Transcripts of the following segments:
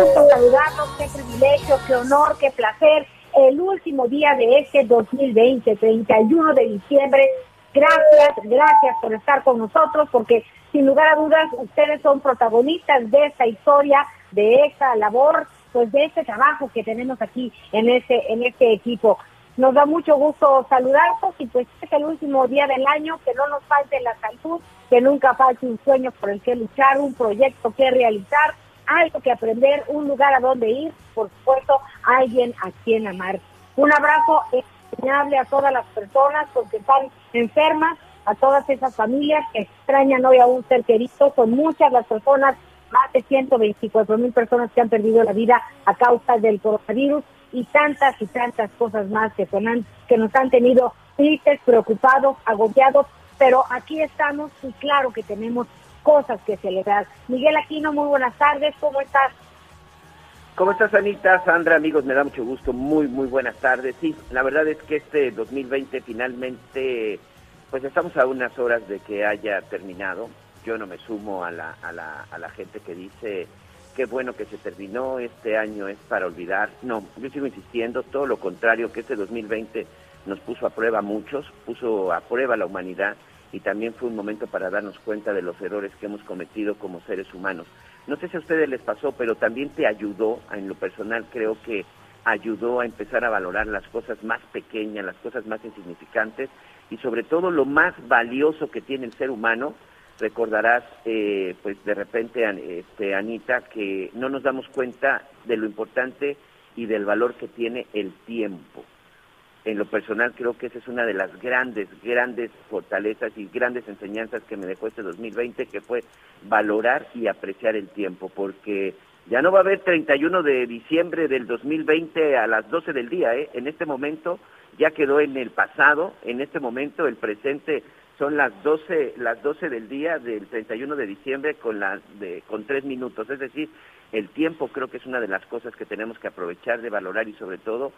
Gusto saludarlos, qué privilegio, qué honor, qué placer. El último día de este 2020, 31 de diciembre. Gracias, gracias por estar con nosotros, porque sin lugar a dudas ustedes son protagonistas de esta historia, de esta labor, pues de este trabajo que tenemos aquí en este, en este equipo. Nos da mucho gusto saludarlos y pues es el último día del año, que no nos falte la salud, que nunca falte un sueño por el que luchar, un proyecto que realizar, algo que aprender, un lugar a donde ir, por supuesto, alguien a quien amar. Un abrazo entrañable a todas las personas porque están enfermas, a todas esas familias que extrañan hoy a un ser querido, son muchas las personas, más de 124 mil personas que han perdido la vida a causa del coronavirus y tantas y tantas cosas más que, son que nos han tenido tristes, preocupados, agobiados, pero aquí estamos y claro que tenemos cosas que celebrar. Miguel Aquino, muy buenas tardes, ¿cómo estás? ¿Cómo estás, Anita? Sandra, amigos, me da mucho gusto. Muy, muy buenas tardes. Sí, la verdad es que este 2020 finalmente, pues estamos a unas horas de que haya terminado. Yo no me sumo a la, a la, a la gente que dice qué bueno que se terminó, este año es para olvidar. No, yo sigo insistiendo, todo lo contrario, que este 2020 nos puso a prueba a muchos, puso a prueba a la humanidad y también fue un momento para darnos cuenta de los errores que hemos cometido como seres humanos. No sé si a ustedes les pasó, pero también te ayudó, en lo personal creo que ayudó a empezar a valorar las cosas más pequeñas, las cosas más insignificantes y sobre todo lo más valioso que tiene el ser humano. Recordarás, eh, pues de repente, este, Anita, que no nos damos cuenta de lo importante y del valor que tiene el tiempo en lo personal creo que esa es una de las grandes, grandes fortalezas y grandes enseñanzas que me dejó este 2020, que fue valorar y apreciar el tiempo, porque ya no va a haber 31 de diciembre del 2020 a las 12 del día, ¿eh? En este momento ya quedó en el pasado, en este momento el presente son las 12, las 12 del día del 31 de diciembre con, la, de, con tres minutos, es decir, el tiempo creo que es una de las cosas que tenemos que aprovechar de valorar y sobre todo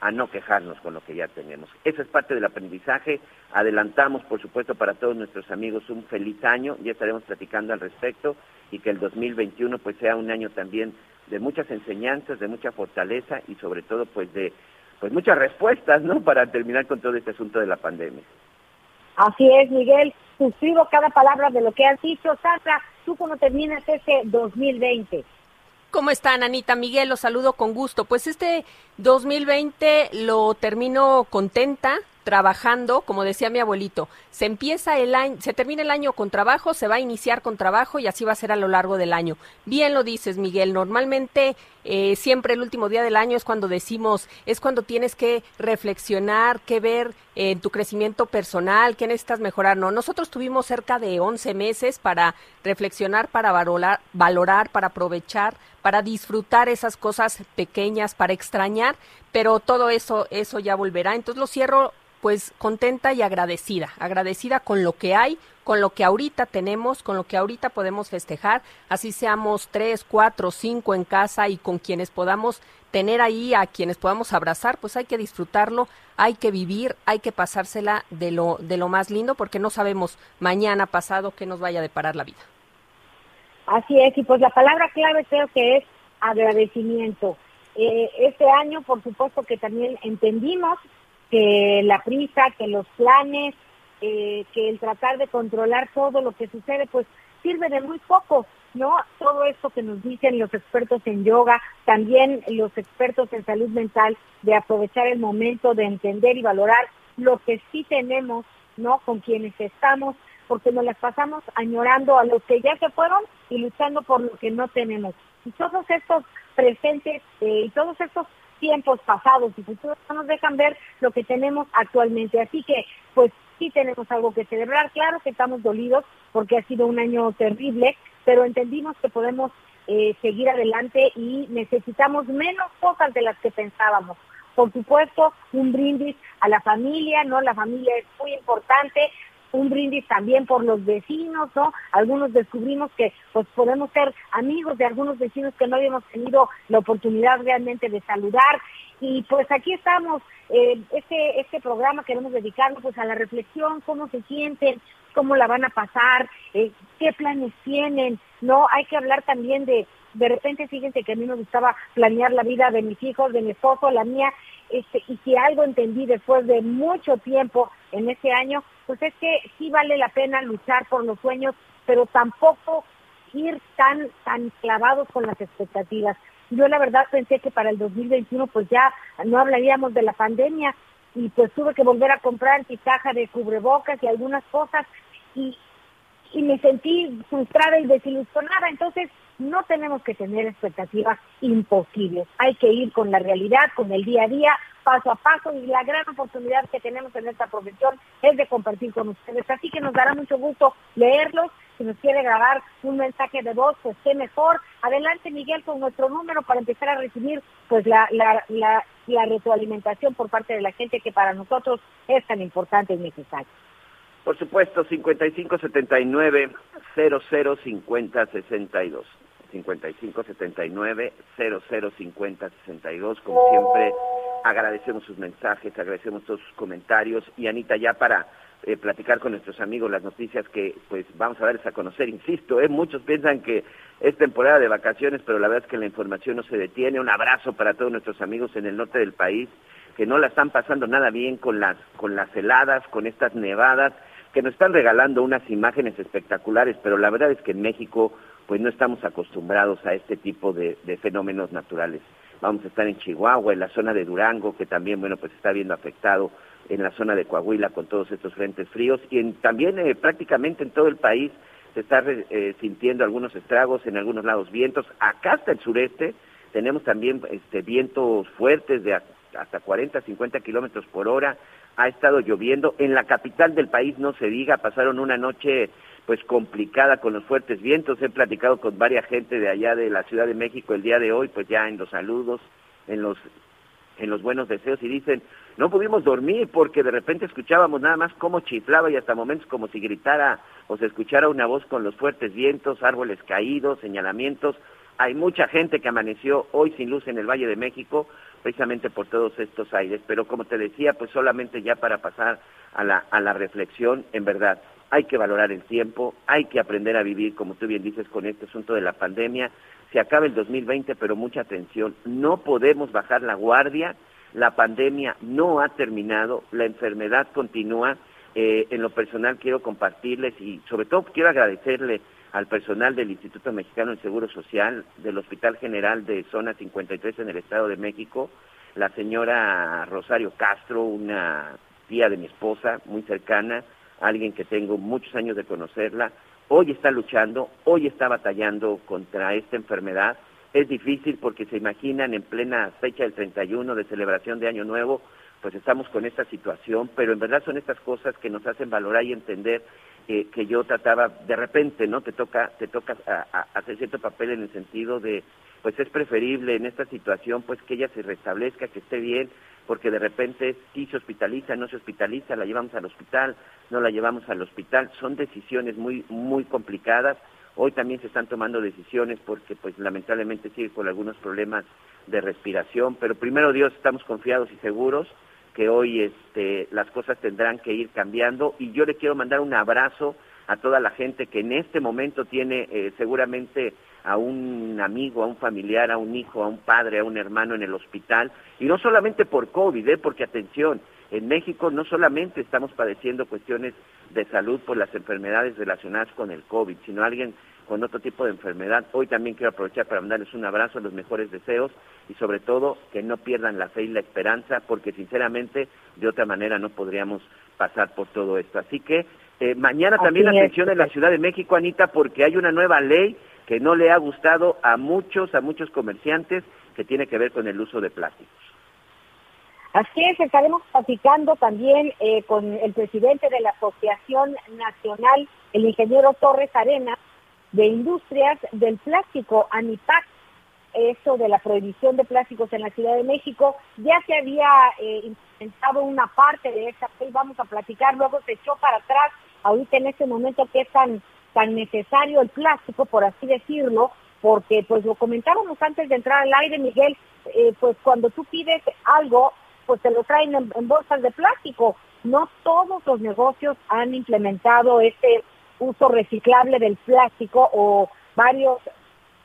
a no quejarnos con lo que ya tenemos. Esa es parte del aprendizaje. Adelantamos, por supuesto, para todos nuestros amigos un feliz año. Ya estaremos platicando al respecto y que el 2021 pues sea un año también de muchas enseñanzas, de mucha fortaleza y sobre todo pues de pues muchas respuestas, ¿no? Para terminar con todo este asunto de la pandemia. Así es, Miguel. Suscribo cada palabra de lo que has dicho. Sandra, ¿tú cómo terminas este 2020? ¿Cómo están, Anita? Miguel, los saludo con gusto. Pues este 2020 lo termino contenta, trabajando, como decía mi abuelito, se empieza el año, se termina el año con trabajo, se va a iniciar con trabajo y así va a ser a lo largo del año. Bien lo dices, Miguel, normalmente eh, siempre el último día del año es cuando decimos, es cuando tienes que reflexionar, que ver en tu crecimiento personal, qué necesitas mejorar. No, nosotros tuvimos cerca de 11 meses para reflexionar, para valorar, para aprovechar, para disfrutar esas cosas pequeñas, para extrañar, pero todo eso, eso ya volverá. Entonces lo cierro pues contenta y agradecida, agradecida con lo que hay, con lo que ahorita tenemos, con lo que ahorita podemos festejar, así seamos tres, cuatro, cinco en casa y con quienes podamos tener ahí, a quienes podamos abrazar, pues hay que disfrutarlo, hay que vivir, hay que pasársela de lo, de lo más lindo, porque no sabemos mañana, pasado, qué nos vaya a deparar la vida. Así es, y pues la palabra clave creo que es agradecimiento. Eh, este año, por supuesto que también entendimos que la prisa, que los planes, eh, que el tratar de controlar todo lo que sucede, pues sirve de muy poco, ¿no? Todo esto que nos dicen los expertos en yoga, también los expertos en salud mental, de aprovechar el momento, de entender y valorar lo que sí tenemos, ¿no? Con quienes estamos, porque nos las pasamos añorando a los que ya se fueron y luchando por lo que no tenemos. Y todos estos presentes eh, y todos estos tiempos pasados y futuros no nos dejan ver lo que tenemos actualmente. Así que, pues sí tenemos algo que celebrar. Claro que estamos dolidos porque ha sido un año terrible, pero entendimos que podemos eh, seguir adelante y necesitamos menos cosas de las que pensábamos. Por supuesto, un brindis a la familia, ¿no? La familia es muy importante, un brindis también por los vecinos, ¿no? Algunos descubrimos que pues podemos ser amigos de algunos vecinos que no habíamos tenido la oportunidad realmente de saludar y pues aquí estamos, eh, este, este programa queremos dedicarlo pues a la reflexión, cómo se sienten, cómo la van a pasar, eh, qué planes tienen, ¿no? Hay que hablar también de, de repente fíjense que a mí me gustaba planear la vida de mis hijos, de mi esposo, la mía, este, y si algo entendí después de mucho tiempo en ese año, pues es que sí vale la pena luchar por los sueños, pero tampoco ir tan, tan clavados con las expectativas. Yo la verdad pensé que para el 2021 pues ya no hablaríamos de la pandemia y pues tuve que volver a comprar caja de cubrebocas y algunas cosas y, y me sentí frustrada y desilusionada. Entonces, no tenemos que tener expectativas imposibles. Hay que ir con la realidad, con el día a día, paso a paso y la gran oportunidad que tenemos en esta profesión es de compartir con ustedes. Así que nos dará mucho gusto leerlos. Si nos quiere grabar un mensaje de voz, pues qué mejor. Adelante, Miguel, con nuestro número para empezar a recibir pues la, la, retroalimentación por parte de la gente que para nosotros es tan importante y necesaria. Por supuesto, 5579 005062. 5579 005062. Como siempre, agradecemos sus mensajes, agradecemos todos sus comentarios. Y Anita, ya para eh, platicar con nuestros amigos las noticias que pues vamos a darles a conocer, insisto, eh, muchos piensan que es temporada de vacaciones, pero la verdad es que la información no se detiene. Un abrazo para todos nuestros amigos en el norte del país que no la están pasando nada bien con las con las heladas, con estas nevadas que nos están regalando unas imágenes espectaculares, pero la verdad es que en México pues no estamos acostumbrados a este tipo de, fenómenos naturales. Vamos a estar en Chihuahua, en la zona de Durango, que también, bueno, pues está viendo afectado, en la zona de Coahuila con todos estos frentes fríos, y en, también eh, prácticamente en todo el país se está eh, sintiendo algunos estragos, en algunos lados vientos. Acá hasta el sureste tenemos también este, vientos fuertes de hasta 40, 50 kilómetros por hora, ha estado lloviendo. En la capital del país no se diga, pasaron una noche pues complicada con los fuertes vientos. He platicado con varias gente de allá de la Ciudad de México el día de hoy, pues ya en los saludos, en los en los buenos deseos y dicen, no pudimos dormir porque de repente escuchábamos nada más cómo chiflaba y hasta momentos como si gritara o se escuchara una voz con los fuertes vientos, árboles caídos, señalamientos. Hay mucha gente que amaneció hoy sin luz en el Valle de México, precisamente por todos estos aires. Pero como te decía, pues solamente ya para pasar a la, a la reflexión, en verdad, hay que valorar el tiempo, hay que aprender a vivir, como tú bien dices, con este asunto de la pandemia. Se acaba el 2020, pero mucha atención, no podemos bajar la guardia, la pandemia no ha terminado, la enfermedad continúa. Eh, en lo personal quiero compartirles y sobre todo quiero agradecerle al personal del Instituto Mexicano del Seguro Social, del Hospital General de Zona 53 en el Estado de México, la señora Rosario Castro, una tía de mi esposa, muy cercana, alguien que tengo muchos años de conocerla, hoy está luchando, hoy está batallando contra esta enfermedad. Es difícil porque se imaginan en plena fecha del 31 de celebración de Año Nuevo, pues estamos con esta situación, pero en verdad son estas cosas que nos hacen valorar y entender que yo trataba, de repente, ¿no? Te toca, te toca a- a- hacer cierto papel en el sentido de, pues es preferible en esta situación, pues que ella se restablezca, que esté bien, porque de repente sí se hospitaliza, no se hospitaliza, la llevamos al hospital, no la llevamos al hospital, son decisiones muy, muy complicadas. Hoy también se están tomando decisiones porque pues lamentablemente sigue con algunos problemas de respiración, pero primero Dios estamos confiados y seguros que hoy este, las cosas tendrán que ir cambiando. Y yo le quiero mandar un abrazo a toda la gente que en este momento tiene eh, seguramente a un amigo, a un familiar, a un hijo, a un padre, a un hermano en el hospital y no solamente por COVID, ¿eh? porque atención, en México no solamente estamos padeciendo cuestiones de salud por las enfermedades relacionadas con el COVID, sino alguien con otro tipo de enfermedad. Hoy también quiero aprovechar para mandarles un abrazo, los mejores deseos y sobre todo que no pierdan la fe y la esperanza, porque sinceramente de otra manera no podríamos pasar por todo esto. Así que eh, mañana Así también es. atención en la Ciudad de México, Anita, porque hay una nueva ley que no le ha gustado a muchos, a muchos comerciantes, que tiene que ver con el uso de plásticos. Así es, estaremos platicando también eh, con el presidente de la Asociación Nacional, el ingeniero Torres Arena, de Industrias del Plástico, ANIPAC, eso de la prohibición de plásticos en la Ciudad de México. Ya se había eh, implementado una parte de esa ley, vamos a platicar, luego se echó para atrás, ahorita en este momento que es tan, necesario el plástico, por así decirlo, porque pues lo comentábamos antes de entrar al aire, Miguel, eh, pues cuando tú pides algo, pues te lo traen en, en bolsas de plástico. No todos los negocios han implementado este uso reciclable del plástico o varios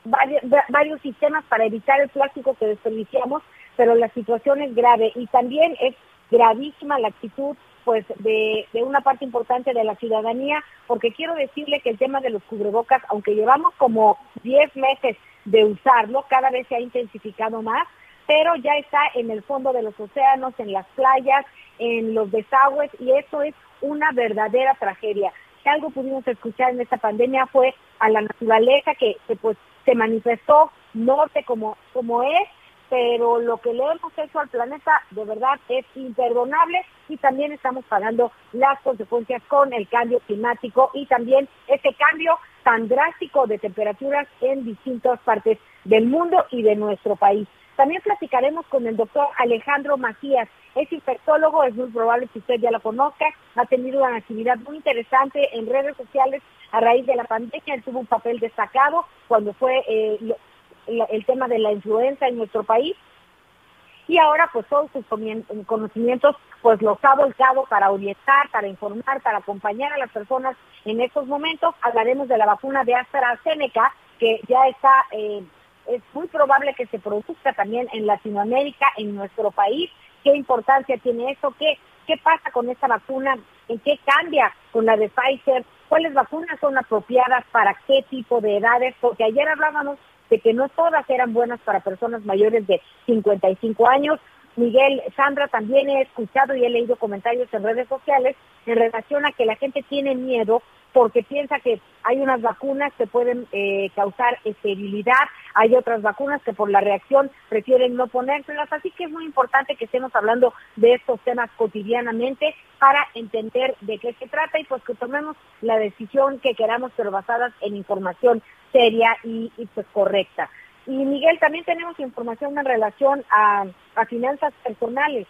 varios, va- varios sistemas para evitar el plástico que desperdiciamos, pero la situación es grave y también es gravísima la actitud pues de, de una parte importante de la ciudadanía, porque quiero decirle que el tema de los cubrebocas, aunque llevamos como 10 meses de usarlo, cada vez se ha intensificado más, pero ya está en el fondo de los océanos, en las playas, en los desagües, y eso es una verdadera tragedia. Si algo pudimos escuchar en esta pandemia fue a la naturaleza que, que, pues se manifestó norte como, como es, pero lo que le hemos hecho al planeta de verdad es imperdonable y también estamos pagando las consecuencias con el cambio climático y también ese cambio tan drástico de temperaturas en distintas partes del mundo y de nuestro país. También platicaremos con el doctor Alejandro Macías, es infectólogo, es muy probable que usted ya lo conozca, ha tenido una actividad muy interesante en redes sociales a raíz de la pandemia, él tuvo un papel destacado cuando fue eh, el tema de la influenza en nuestro país y ahora pues todos sus conocimientos pues los ha volcado para orientar, para informar, para acompañar a las personas en estos momentos. Hablaremos de la vacuna de AstraZeneca que ya está, eh, es muy probable que se produzca también en Latinoamérica, en nuestro país. ¿Qué importancia tiene eso? ¿Qué, qué pasa con esta vacuna? ¿En qué cambia con la de Pfizer? ¿Cuáles vacunas son apropiadas para qué tipo de edades? Porque ayer hablábamos de que no todas eran buenas para personas mayores de 55 años. Miguel, Sandra, también he escuchado y he leído comentarios en redes sociales en relación a que la gente tiene miedo porque piensa que hay unas vacunas que pueden eh, causar esterilidad, hay otras vacunas que por la reacción prefieren no ponérselas, así que es muy importante que estemos hablando de estos temas cotidianamente para entender de qué se trata y pues que tomemos la decisión que queramos, pero basadas en información seria y, y, pues correcta. Y Miguel, también tenemos información en relación a, a finanzas personales.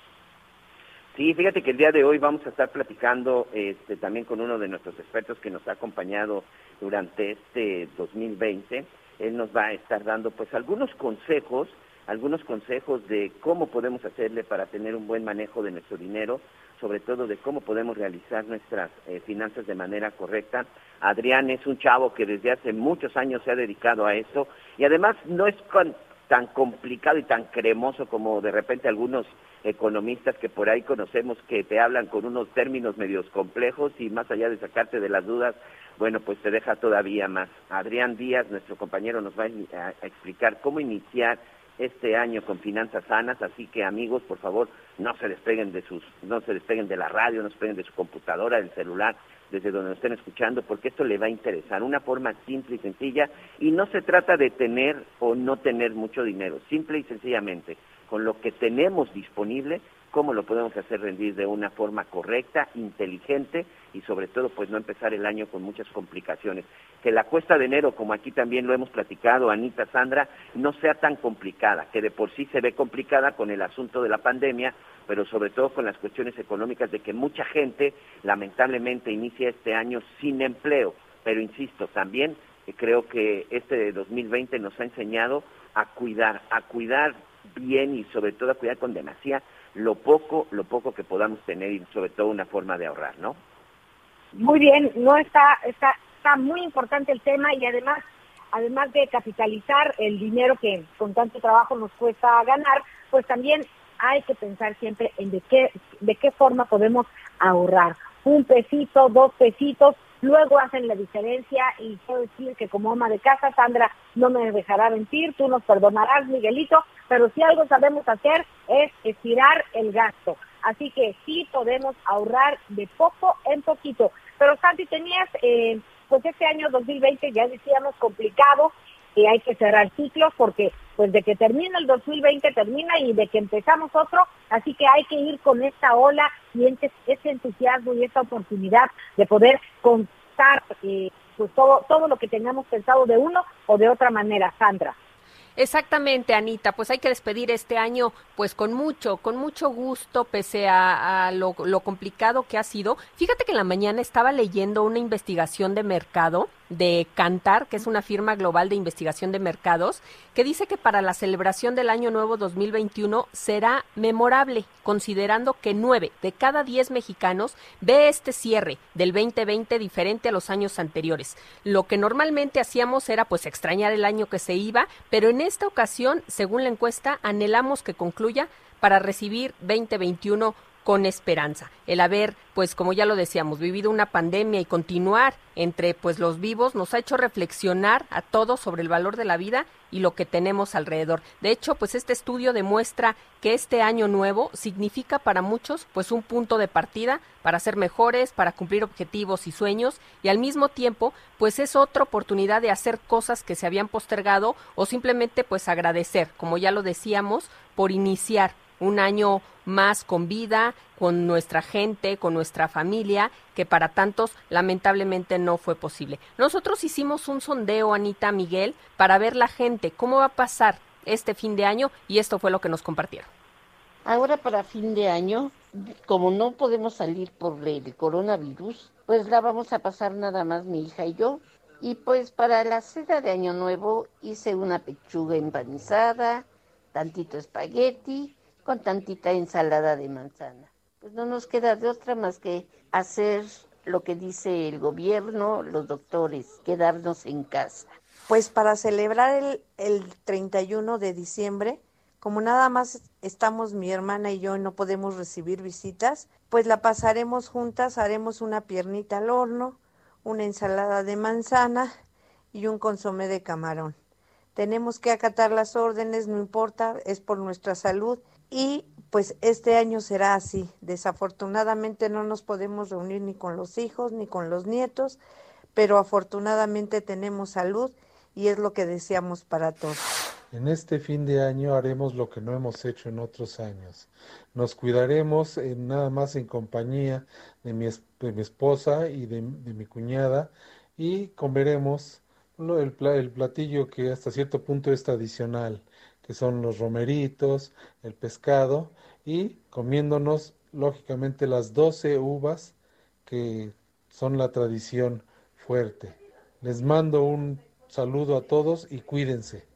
Sí, fíjate que el día de hoy vamos a estar platicando este, también con uno de nuestros expertos que nos ha acompañado durante este 2020. Él nos va a estar dando pues algunos consejos, algunos consejos de cómo podemos hacerle para tener un buen manejo de nuestro dinero, sobre todo de cómo podemos realizar nuestras eh, finanzas de manera correcta. Adrián es un chavo que desde hace muchos años se ha dedicado a eso y además no es con- tan complicado y tan cremoso como de repente algunos economistas que por ahí conocemos que te hablan con unos términos medios complejos y más allá de sacarte de las dudas, bueno, pues te deja todavía más. Adrián Díaz, nuestro compañero, nos va a, explicar cómo iniciar este año con finanzas sanas, así que amigos, por favor, no se despeguen de sus, no se despeguen de la radio, no se despeguen de su computadora, del celular, desde donde nos estén escuchando, porque esto le va a interesar, una forma simple y sencilla, y no se trata de tener o no tener mucho dinero, simple y sencillamente, con lo que tenemos disponible, cómo lo podemos hacer rendir de una forma correcta, inteligente y sobre todo pues no empezar el año con muchas complicaciones. Que la cuesta de enero, como aquí también lo hemos platicado, Anita, Sandra, no sea tan complicada, que de por sí se ve complicada con el asunto de la pandemia, pero sobre todo con las cuestiones económicas de que mucha gente lamentablemente inicia este año sin empleo. Pero insisto, también creo que este de 2020 nos ha enseñado a cuidar, a cuidar bien y sobre todo a cuidar con demasía lo poco, lo poco que podamos tener y sobre todo una forma de ahorrar, ¿no? Muy bien, no está, está, está muy importante el tema y además, además de capitalizar el dinero que con tanto trabajo nos cuesta ganar, pues también hay que pensar siempre en de qué, de qué forma podemos ahorrar. Un pesito, dos pesitos, luego hacen la diferencia y quiero decir que como ama de casa, Sandra no me dejará mentir, tú nos perdonarás, Miguelito, pero si algo sabemos hacer es estirar el gasto. Así que sí podemos ahorrar de poco en poquito. Pero Santi, tenías, eh, pues este año 2020 ya decíamos complicado, y hay que cerrar ciclos porque pues de que termina el 2020 termina y de que empezamos otro, así que hay que ir con esta ola y ese, entusiasmo y esta oportunidad de poder contar eh, pues todo, todo lo que tengamos pensado de uno o de otra manera, Sandra. Exactamente, Anita, pues hay que despedir este año pues con mucho, con mucho gusto, pese a, a lo, lo, complicado que ha sido. Fíjate que en la mañana estaba leyendo una investigación de mercado de Cantar, que es una firma global de investigación de mercados, que dice que para la celebración del Año Nuevo 2021 será memorable, considerando que nueve de cada diez mexicanos ve este cierre del 2020 diferente a los años anteriores. Lo que normalmente hacíamos era pues extrañar el año que se iba, pero en esta ocasión, según la encuesta, anhelamos que concluya para recibir 2021 con esperanza. El haber, pues como ya lo decíamos, vivido una pandemia y continuar entre pues los vivos nos ha hecho reflexionar a todos sobre el valor de la vida y lo que tenemos alrededor. De hecho, pues este estudio demuestra que este año nuevo significa para muchos pues un punto de partida para ser mejores, para cumplir objetivos y sueños y al mismo tiempo pues es otra oportunidad de hacer cosas que se habían postergado o simplemente pues agradecer, como ya lo decíamos, por iniciar un año más con vida, con nuestra gente, con nuestra familia, que para tantos lamentablemente no fue posible. Nosotros hicimos un sondeo, Anita Miguel, para ver la gente cómo va a pasar este fin de año y esto fue lo que nos compartieron. Ahora para fin de año, como no podemos salir por el coronavirus, pues la vamos a pasar nada más mi hija y yo. Y pues para la cena de Año Nuevo hice una pechuga empanizada, tantito espagueti, con tantita ensalada de manzana. Pues no nos queda de otra más que hacer lo que dice el gobierno, los doctores, quedarnos en casa. Pues para celebrar el, el 31 de diciembre, como nada más estamos mi hermana y yo y no podemos recibir visitas, pues la pasaremos juntas, haremos una piernita al horno, una ensalada de manzana y un consomé de camarón. Tenemos que acatar las órdenes, no importa, es por nuestra salud y pues este año será así. Desafortunadamente no nos podemos reunir ni con los hijos ni con los nietos, pero afortunadamente tenemos salud y es lo que deseamos para todos. En este fin de año haremos lo que no hemos hecho en otros años. Nos cuidaremos en, nada más en compañía de mi, de mi esposa y de, de, mi cuñada y comeremos el, el platillo que hasta cierto punto es tradicional que son los romeritos, el pescado y comiéndonos lógicamente las 12 uvas que son la tradición fuerte. Les mando un saludo a todos y cuídense.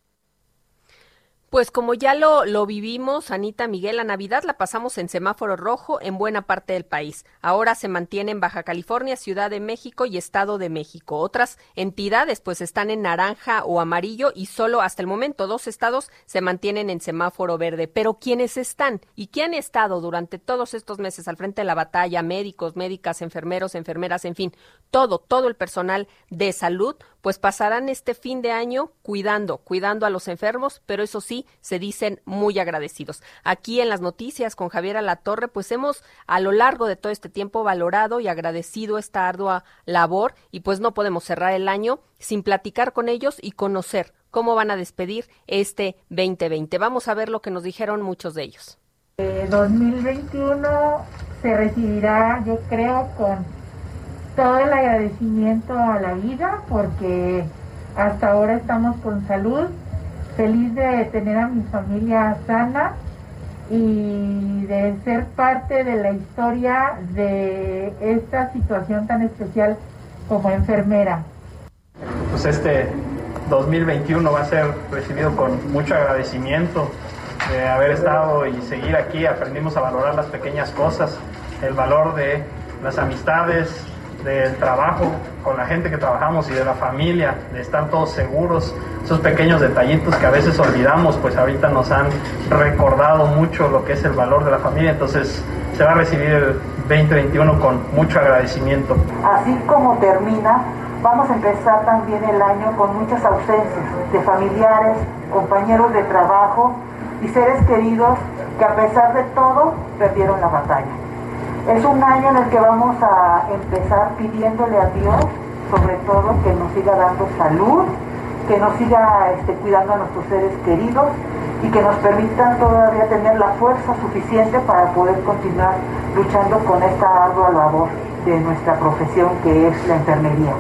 Pues como ya lo, lo vivimos, Anita Miguel, la Navidad la pasamos en semáforo rojo en buena parte del país. Ahora se mantiene en Baja California, Ciudad de México y Estado de México. Otras entidades pues están en naranja o amarillo y solo hasta el momento dos estados se mantienen en semáforo verde. Pero quienes están y que han estado durante todos estos meses al frente de la batalla, médicos, médicas, enfermeros, enfermeras, en fin, todo, todo el personal de salud, pues pasarán este fin de año cuidando, cuidando a los enfermos, pero eso sí, se dicen muy agradecidos. Aquí en las noticias con Javier Alatorre, pues hemos a lo largo de todo este tiempo valorado y agradecido esta ardua labor y pues no podemos cerrar el año sin platicar con ellos y conocer cómo van a despedir este 2020. Vamos a ver lo que nos dijeron muchos de ellos. Eh, 2021 se recibirá, yo creo, con todo el agradecimiento a la vida, porque hasta ahora estamos con salud, feliz de tener a mi familia sana y de ser parte de la historia de esta situación tan especial como enfermera. Pues este 2021 va a ser recibido con mucho agradecimiento de haber estado y seguir aquí. Aprendimos a valorar las pequeñas cosas, el valor de las amistades, del trabajo con la gente que trabajamos y de la familia, de estar todos seguros, esos pequeños detallitos que a veces olvidamos, pues ahorita nos han recordado mucho lo que es el valor de la familia, entonces se va a recibir el 2021 con mucho agradecimiento. Así como termina, vamos a empezar también el año con muchas ausencias de familiares, compañeros de trabajo y seres queridos que a pesar de todo perdieron la batalla. Es un año en el que vamos a empezar pidiéndole a Dios, sobre todo, que nos siga dando salud, que nos siga este, cuidando a nuestros seres queridos y que nos permitan todavía tener la fuerza suficiente para poder continuar luchando con esta ardua labor de nuestra profesión que es la enfermería.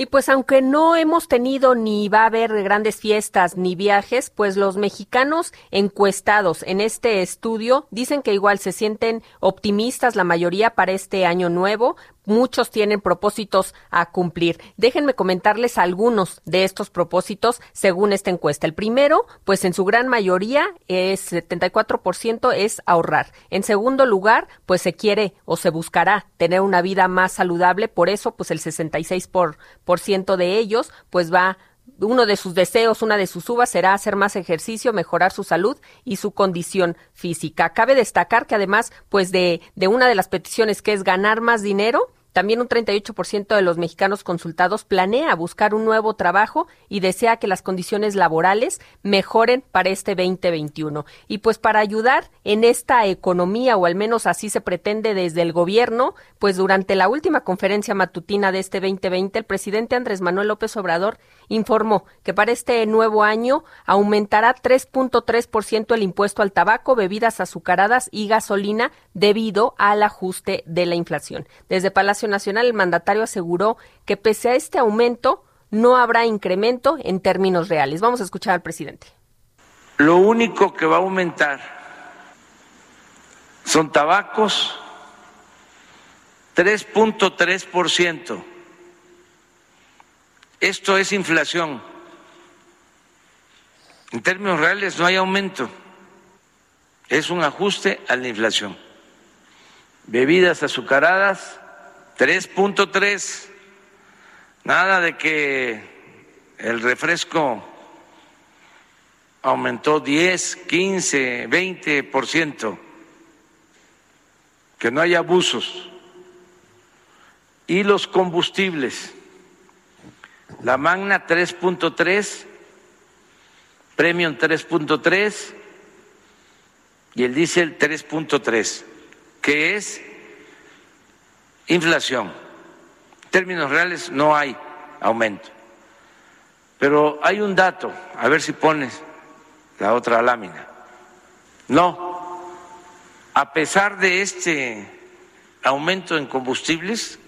Y pues aunque no hemos tenido ni va a haber grandes fiestas ni viajes, pues los mexicanos encuestados en este estudio dicen que igual se sienten optimistas la mayoría para este año nuevo, muchos tienen propósitos a cumplir. Déjenme comentarles algunos de estos propósitos según esta encuesta. El primero, pues en su gran mayoría es 74% es ahorrar. En segundo lugar, pues se quiere o se buscará tener una vida más saludable, por eso pues el 66% por, ciento de ellos pues va uno de sus deseos, una de sus uvas será hacer más ejercicio, mejorar su salud y su condición física. Cabe destacar que además, pues de, de una de las peticiones que es ganar más dinero, también un 38% de los mexicanos consultados planea buscar un nuevo trabajo y desea que las condiciones laborales mejoren para este 2021. Y pues para ayudar en esta economía, o al menos así se pretende desde el gobierno, pues durante la última conferencia matutina de este 2020, el presidente Andrés Manuel López Obrador informó que para este nuevo año aumentará 3.3% el impuesto al tabaco, bebidas azucaradas y gasolina debido al ajuste de la inflación. Desde Palacio Nacional, el mandatario aseguró que pese a este aumento, no habrá incremento en términos reales. Vamos a escuchar al presidente. Lo único que va a aumentar son tabacos, 3.3%. Esto es inflación. En términos reales no hay aumento. Es un ajuste a la inflación. Bebidas azucaradas, 3.3. Nada de que el refresco aumentó 10, 15, 20%. Que no haya abusos. Y los combustibles. La Magna 3.3, Premium 3.3 y el diésel 3.3, que es inflación. En términos reales no hay aumento. Pero hay un dato, a ver si pones la otra lámina. No, a pesar de este aumento en combustibles,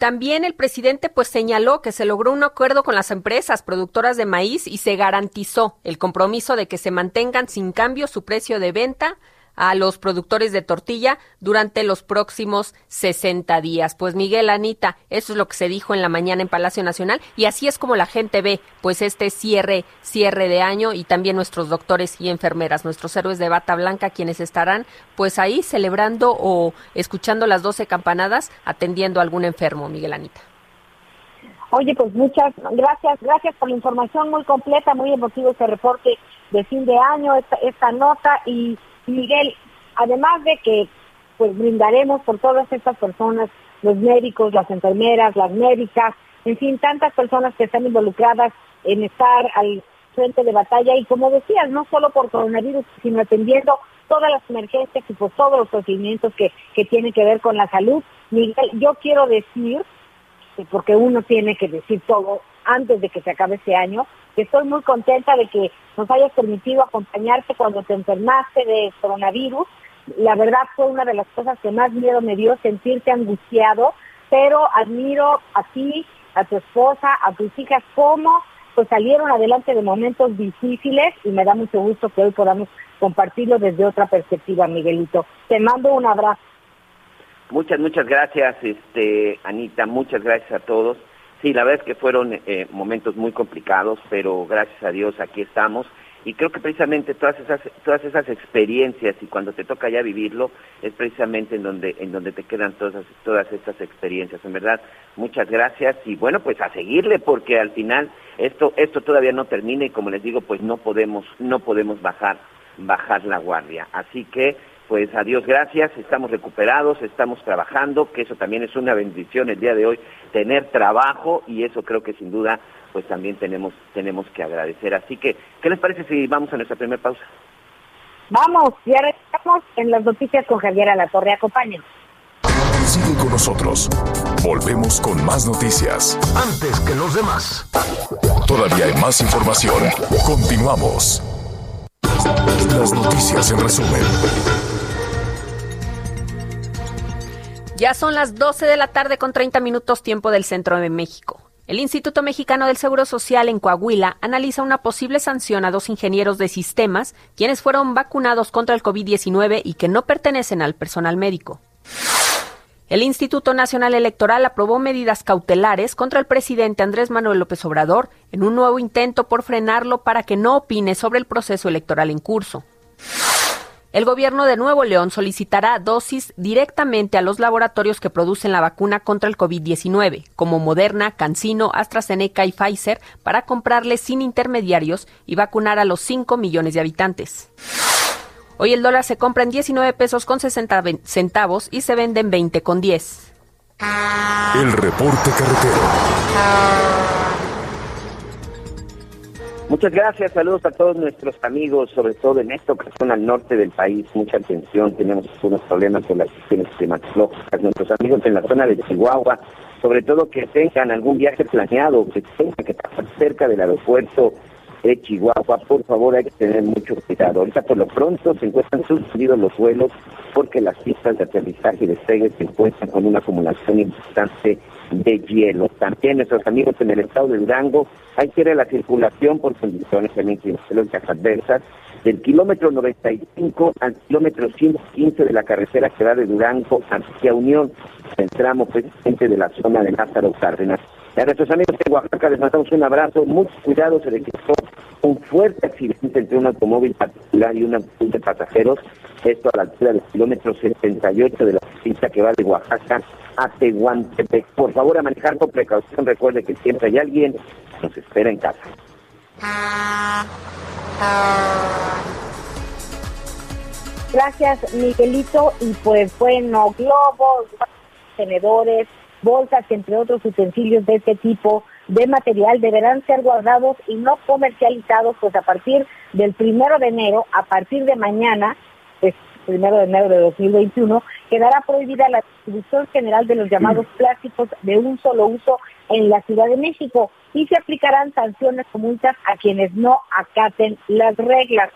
también el presidente pues señaló que se logró un acuerdo con las empresas productoras de maíz y se garantizó el compromiso de que se mantengan sin cambio su precio de venta a los productores de tortilla durante los próximos 60 días. Pues Miguel Anita, eso es lo que se dijo en la mañana en Palacio Nacional y así es como la gente ve pues este cierre cierre de año y también nuestros doctores y enfermeras, nuestros héroes de bata blanca quienes estarán pues ahí celebrando o escuchando las 12 campanadas atendiendo a algún enfermo, Miguel Anita. Oye, pues muchas gracias, gracias por la información muy completa, muy emotivo este reporte de fin de año, esta, esta nota y Miguel, además de que pues brindaremos por todas estas personas, los médicos, las enfermeras, las médicas, en fin, tantas personas que están involucradas en estar al frente de batalla y como decías, no solo por coronavirus, sino atendiendo todas las emergencias y pues todos los procedimientos que, que tienen que ver con la salud. Miguel, yo quiero decir, porque uno tiene que decir todo antes de que se acabe este año, estoy muy contenta de que nos hayas permitido acompañarte cuando te enfermaste de coronavirus. La verdad fue una de las cosas que más miedo me dio sentirte angustiado, pero admiro a ti, a tu esposa, a tus hijas, cómo pues salieron adelante de momentos difíciles y me da mucho gusto que hoy podamos compartirlo desde otra perspectiva, Miguelito. Te mando un abrazo. Muchas, muchas gracias, este, Anita, muchas gracias a todos. Sí, la verdad es que fueron eh, momentos muy complicados, pero gracias a Dios aquí estamos. Y creo que precisamente todas esas, todas esas experiencias y cuando te toca ya vivirlo, es precisamente en donde, en donde te quedan todas, todas estas experiencias. En verdad, muchas gracias y bueno, pues a seguirle porque al final esto, esto todavía no termina y como les digo, pues no podemos, no podemos bajar, bajar la guardia. Así que pues adiós, gracias, estamos recuperados, estamos trabajando, que eso también es una bendición el día de hoy, tener trabajo y eso creo que sin duda pues también tenemos, tenemos que agradecer. Así que, ¿qué les parece si vamos a nuestra primera pausa? Vamos, ya estamos en las noticias con Javier Alatorre, acompáñenos. Sigue con nosotros. Volvemos con más noticias. Antes que los demás. Todavía hay más información. Continuamos. Las noticias en resumen. Ya son las 12 de la tarde con 30 minutos tiempo del centro de México. El Instituto Mexicano del Seguro Social en Coahuila analiza una posible sanción a dos ingenieros de sistemas quienes fueron vacunados contra el COVID-19 y que no pertenecen al personal médico. El Instituto Nacional Electoral aprobó medidas cautelares contra el presidente Andrés Manuel López Obrador en un nuevo intento por frenarlo para que no opine sobre el proceso electoral en curso. El gobierno de Nuevo León solicitará dosis directamente a los laboratorios que producen la vacuna contra el COVID-19, como Moderna, Cancino, AstraZeneca y Pfizer, para comprarles sin intermediarios y vacunar a los 5 millones de habitantes. Hoy el dólar se compra en 19 pesos con 60 centavos y se vende en 20 con 10. El reporte carretero. Muchas gracias, saludos a todos nuestros amigos, sobre todo en esta ocasión al norte del país. Mucha atención, tenemos algunos problemas con las cuestiones climatológicas. Nuestros amigos en la zona de Chihuahua, sobre todo que tengan algún viaje planeado, que tengan que pasar cerca del aeropuerto de Chihuahua, por favor hay que tener mucho cuidado. Ahorita por lo pronto se encuentran suspendidos los vuelos porque las pistas de aterrizaje y despegue se encuentran con una acumulación importante de hielo. También nuestros amigos en el estado de Durango, hay que ir a la circulación por condiciones climatológicas adversas del kilómetro 95 al kilómetro 115 de la carretera que va de Durango hacia Unión, el tramo precisamente de la zona de Lázaro Cárdenas. A nuestros amigos de Oaxaca les mandamos un abrazo, mucho cuidado, se registró un fuerte accidente entre un automóvil particular y un autobús de pasajeros, esto a la altura del kilómetro 78 de la pista que va de Oaxaca a Tehuantepec. Por favor, a manejar con precaución, recuerde que siempre hay alguien que nos espera en casa. Gracias, Miguelito. Y pues bueno, globos, tenedores, bolsas, entre otros utensilios de este tipo de material deberán ser guardados y no comercializados, pues a partir del primero de enero, a partir de mañana, pues primero de enero de 2021, quedará prohibida la distribución general de los llamados plásticos de un solo uso en la Ciudad de México y se aplicarán sanciones o multas a quienes no acaten las reglas.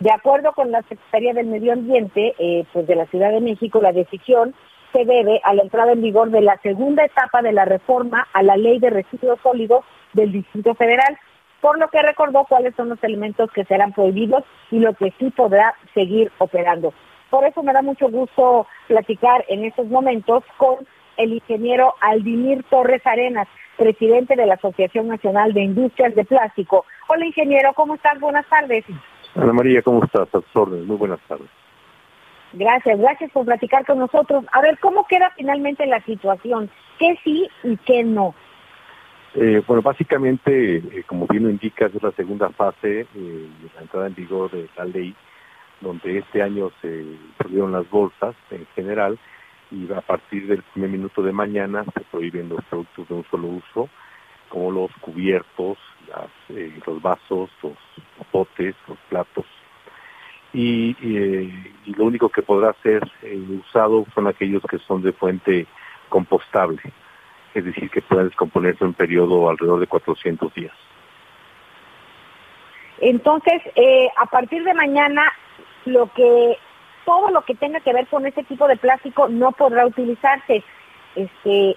De acuerdo con la Secretaría del Medio Ambiente eh, pues de la Ciudad de México, la decisión se debe a la entrada en vigor de la segunda etapa de la reforma a la Ley de Residuos Sólidos del Distrito Federal, por lo que recordó cuáles son los elementos que serán prohibidos y lo que sí podrá seguir operando. Por eso me da mucho gusto platicar en estos momentos con el ingeniero Aldimir Torres Arenas, presidente de la Asociación Nacional de Industrias de Plástico. Hola ingeniero, ¿cómo estás? Buenas tardes. Ana María, ¿cómo estás? A. Muy buenas tardes. Gracias, gracias por platicar con nosotros. A ver, ¿cómo queda finalmente la situación? ¿Qué sí y qué no? Eh, bueno, básicamente, eh, como bien lo indicas, es la segunda fase eh, de la entrada en vigor de la ley, donde este año se prohibieron las bolsas en general y a partir del primer minuto de mañana se prohíben los productos de un solo uso, como los cubiertos, eh, los vasos, los potes, los platos. Y, eh, y lo único que podrá ser eh, usado son aquellos que son de fuente compostable, es decir, que puedan descomponerse en un periodo alrededor de 400 días. Entonces, eh, a partir de mañana, lo que todo lo que tenga que ver con ese tipo de plástico no podrá utilizarse. Este,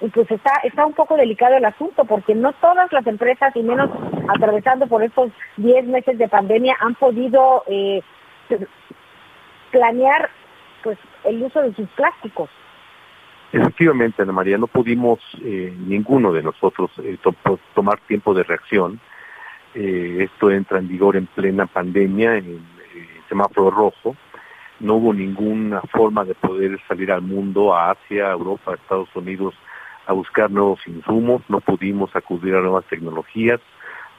y pues está, está un poco delicado el asunto, porque no todas las empresas, y menos atravesando por estos 10 meses de pandemia, han podido eh, planear pues el uso de sus plásticos. Efectivamente, Ana María, no pudimos eh, ninguno de nosotros eh, to tomar tiempo de reacción. Eh, esto entra en vigor en plena pandemia, en eh, semáforo rojo. No hubo ninguna forma de poder salir al mundo, a Asia, Europa, Estados Unidos, a buscar nuevos insumos. No pudimos acudir a nuevas tecnologías.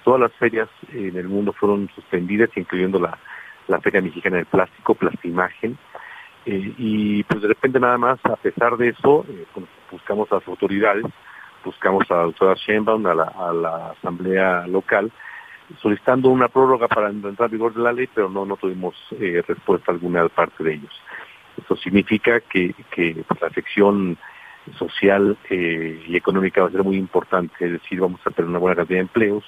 Todas las ferias en el mundo fueron suspendidas, incluyendo la, la Feria Mexicana del Plástico, Plastimagen. Eh, y pues de repente nada más, a pesar de eso, eh, buscamos a las autoridades, buscamos a la doctora a la, a la asamblea local, solicitando una prórroga para entrar en vigor de la ley, pero no, no tuvimos eh, respuesta alguna de parte de ellos. Esto significa que, que pues, la sección social eh, y económica va a ser muy importante, es decir, vamos a tener una buena cantidad de empleos,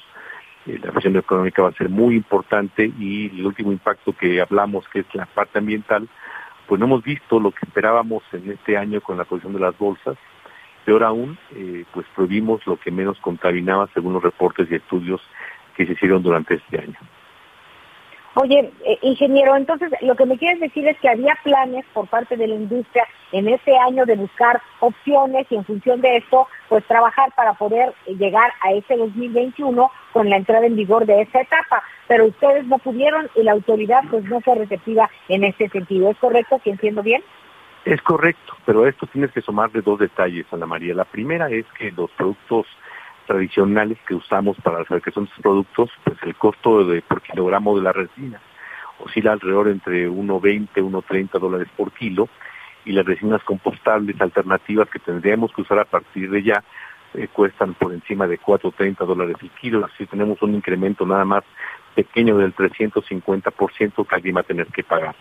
eh, la sección económica va a ser muy importante y el último impacto que hablamos, que es la parte ambiental, pues no hemos visto lo que esperábamos en este año con la posición de las bolsas. Peor aún, eh, pues prohibimos lo que menos contaminaba según los reportes y estudios que se hicieron durante este año. Oye, eh, ingeniero, entonces lo que me quieres decir es que había planes por parte de la industria en este año de buscar opciones y en función de esto, pues trabajar para poder llegar a ese 2021 con la entrada en vigor de esta etapa. Pero ustedes no pudieron y la autoridad pues no fue receptiva en este sentido. ¿Es correcto? ¿Que entiendo bien? Es correcto, pero esto tienes que sumarle dos detalles, Ana María. La primera es que los productos tradicionales que usamos para la fabricación de estos productos, pues el costo de por kilogramo de la resina oscila alrededor entre 1.20, 1.30 dólares por kilo y las resinas compostables alternativas que tendríamos que usar a partir de ya eh, cuestan por encima de 4.30 dólares el kilo, así tenemos un incremento nada más pequeño del 350% que alguien va a tener que pagar.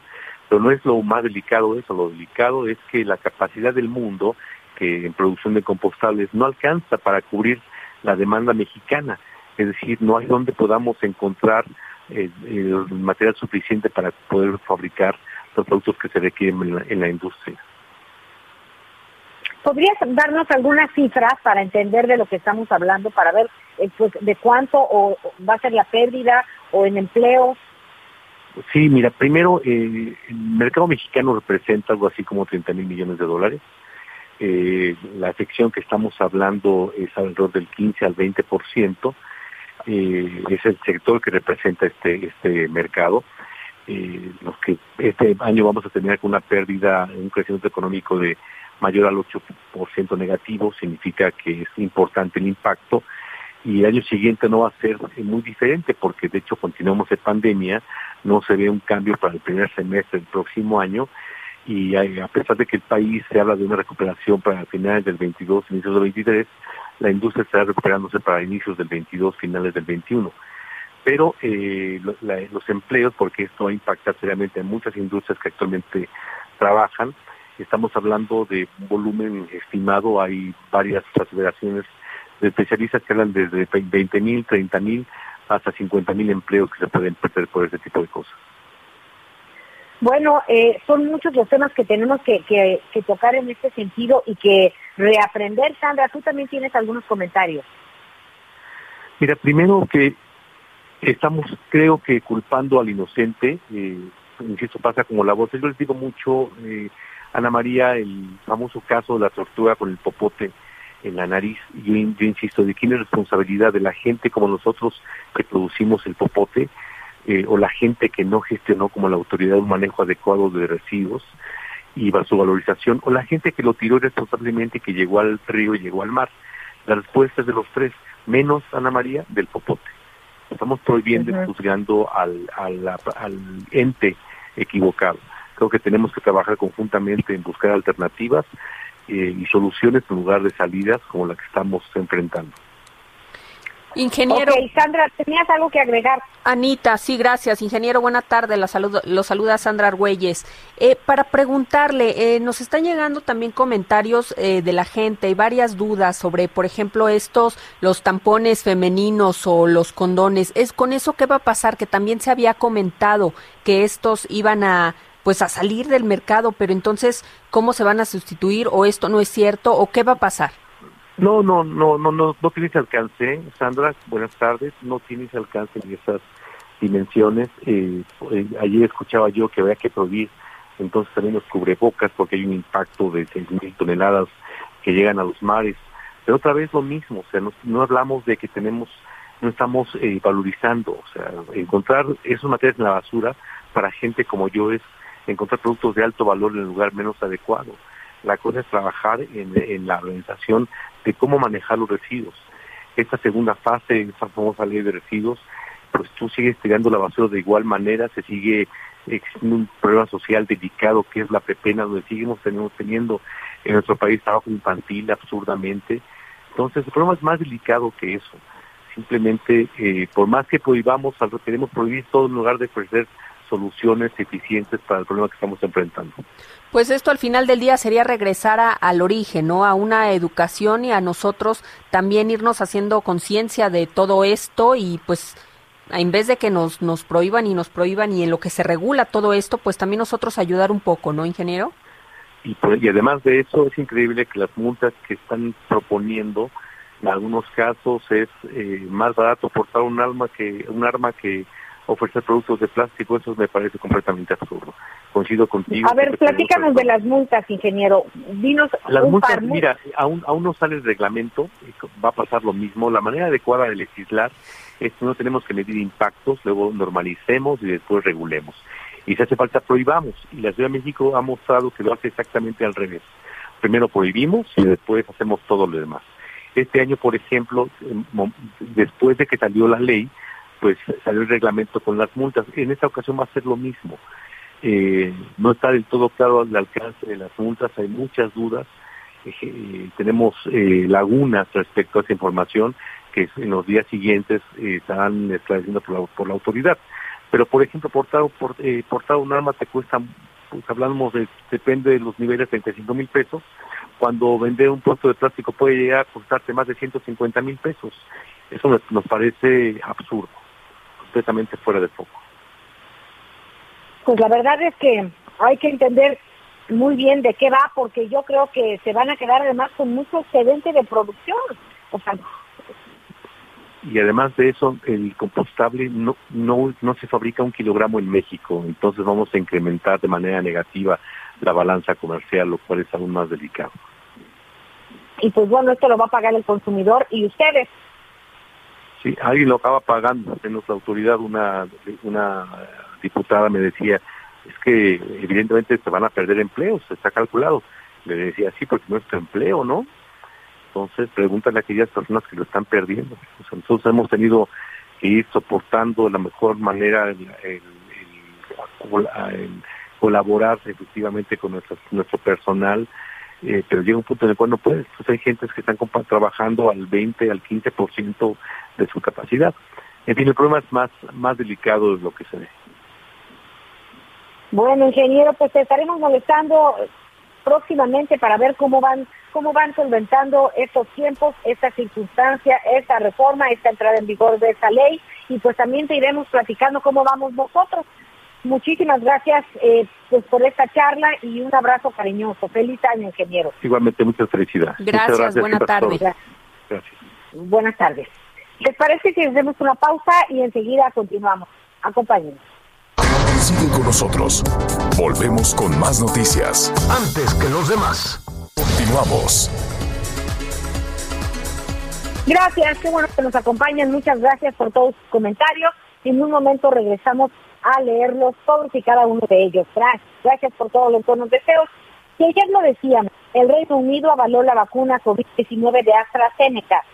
Pero no es lo más delicado eso, lo delicado es que la capacidad del mundo que en producción de compostables no alcanza para cubrir la demanda mexicana, es decir, no hay donde podamos encontrar eh, el material suficiente para poder fabricar los productos que se requieren en la, en la industria. ¿Podrías darnos algunas cifras para entender de lo que estamos hablando, para ver eh, pues, de cuánto o, va a ser la pérdida o en empleos? Sí, mira, primero, eh, el mercado mexicano representa algo así como 30 mil millones de dólares. Eh, la sección que estamos hablando es alrededor del 15 al 20%. Eh, es el sector que representa este este mercado. Eh, los que este año vamos a tener una pérdida, un crecimiento económico de mayor al 8% negativo, significa que es importante el impacto y el año siguiente no va a ser muy diferente porque de hecho continuamos en pandemia, no se ve un cambio para el primer semestre del próximo año y a pesar de que el país se habla de una recuperación para finales del 22, inicios del 23, la industria estará recuperándose para inicios del 22, finales del 21. Pero eh, los empleos, porque esto va a impactar seriamente a muchas industrias que actualmente trabajan, estamos hablando de un volumen estimado, hay varias aseveraciones de especialistas que hablan desde 20 mil, 30 mil, hasta 50 mil empleos que se pueden perder por este tipo de cosas. Bueno, eh, son muchos los temas que tenemos que, que, que, tocar en este sentido y que reaprender. Sandra, tú también tienes algunos comentarios. Mira, primero que estamos, creo que culpando al inocente, eh, insisto, pasa como la voz. Yo les digo mucho, eh, Ana María, el famoso caso de la tortuga con el popote en la nariz, yo, yo insisto, ¿de quién es responsabilidad? ¿De la gente como nosotros que producimos el popote? Eh, o la gente que no gestionó como la autoridad un manejo adecuado de residuos y su valorización, o la gente que lo tiró irresponsablemente y que llegó al río y llegó al mar. La respuesta es de los tres, menos Ana María del popote. Estamos prohibiendo y juzgando al, al, al ente equivocado. Creo que tenemos que trabajar conjuntamente en buscar alternativas eh, y soluciones en lugar de salidas como la que estamos enfrentando. Ingeniero. Ok, Sandra, ¿tenías algo que agregar? Anita, sí, gracias. Ingeniero, buena tarde. La saludo, lo saluda Sandra Argüelles. Eh, para preguntarle, eh, nos están llegando también comentarios eh, de la gente y varias dudas sobre, por ejemplo, estos, los tampones femeninos o los condones. ¿Es con eso qué va a pasar? Que también se había comentado que estos iban a pues a salir del mercado, pero entonces, ¿cómo se van a sustituir? ¿O esto no es cierto? ¿O qué va a pasar? No, no, no, no, no, no tiene ese alcance, Sandra. Buenas tardes. No tiene ese alcance ni esas dimensiones. Eh, eh, ayer escuchaba yo que había que prohibir entonces también los cubrebocas porque hay un impacto de 6.000 toneladas que llegan a los mares. Pero otra vez lo mismo, o sea, no, no hablamos de que tenemos, no estamos eh, valorizando, o sea, encontrar esos materiales en la basura para gente como yo es encontrar productos de alto valor en el lugar menos adecuado. La cosa es trabajar en, la organización de cómo manejar los residuos. Esta segunda fase, esa famosa ley de residuos, pues tú sigues tirando la basura de igual manera, se sigue existiendo un problema social delicado que es la pepena, donde seguimos teniendo, teniendo en nuestro país trabajo infantil absurdamente. Entonces el problema es más delicado que eso. Simplemente, eh, por más que prohibamos, queremos prohibir todo en lugar de ofrecer soluciones eficientes para el problema que estamos enfrentando. Pues esto al final del día sería regresar a, al origen, ¿no? A una educación y a nosotros también irnos haciendo conciencia de todo esto y pues en vez de que nos, nos prohíban y nos prohíban y en lo que se regula todo esto, pues también nosotros ayudar un poco, ¿no, ingeniero? Y, por- y además de eso, es increíble que las multas que están proponiendo, en algunos casos es eh, más barato portar un arma que un arma que ofrecer productos de plástico, eso me parece completamente absurdo. Coincido contigo. A ver, platícanos de las multas, ingeniero. Dinos Las un multas, par. mira, aún, aún no sale el reglamento, va a pasar lo mismo. La manera adecuada de legislar es que no tenemos que medir impactos, luego normalicemos y después regulemos. Y si hace falta, prohibamos. Y la Ciudad de México ha mostrado que lo hace exactamente al revés. Primero prohibimos y después hacemos todo lo demás. Este año, por ejemplo, después de que salió la ley, pues salió el reglamento con las multas. En esta ocasión va a ser lo mismo. Eh, no está del todo claro el alcance de las multas, hay muchas dudas, Eh, tenemos eh, lagunas respecto a esa información que en los días siguientes eh, estarán esclareciendo por la, por la autoridad. Pero, por ejemplo, portar, por- eh, portar un arma te cuesta, pues hablamos de, depende de los niveles, 35 mil pesos, cuando vender un puesto de plástico puede llegar a costarte más de 150 mil pesos. Eso nos, nos parece absurdo, completamente fuera de foco. Pues la verdad es que hay que entender muy bien de qué va, porque yo creo que se van a quedar además con mucho excedente de producción. O sea, y además de eso el compostable no, no no se fabrica un kilogramo en México entonces vamos a incrementar de manera negativa la balanza comercial lo cual es aún más delicado y pues bueno, esto lo va a pagar el consumidor y ustedes. Sí alguien lo acaba pagando menos la autoridad una una diputada me decía es que evidentemente se van a perder empleos está calculado le decía sí porque no es tu empleo no entonces, pregúntale a aquellas personas que lo están perdiendo. Nosotros hemos tenido que ir soportando de la mejor manera el- el colaborar efectivamente con nuestro, nuestro personal, eh, pero llega un punto en el cual no puedes. Entonces, hay gentes que están trabajando al 20, al 15% de su capacidad. En fin, el problema es más, más delicado de lo que se ve. Bueno, ingeniero, pues te estaremos molestando próximamente para ver cómo van cómo van solventando estos tiempos, esta circunstancia, esta reforma, esta entrada en vigor de esta ley y pues también te iremos platicando cómo vamos nosotros. Muchísimas gracias eh, pues por esta charla y un abrazo cariñoso. Feliz año, ingeniero. Igualmente, muchas felicidades. Gracias, Muchas gracias buena tarde. Gracias. Buenas tardes. ¿Les parece que hacemos una pausa y enseguida continuamos? Acompáñenos. Sigue con nosotros. Volvemos con más noticias. Antes que los demás. Continuamos. Gracias, qué bueno que nos acompañan. Muchas gracias por todos sus comentarios. En un momento regresamos a leerlos todos y cada uno de ellos. Gracias, por todos los buenos deseos. Y ayer lo decíamos, el Reino Unido avaló la vacuna COVID-19 de AstraZeneca.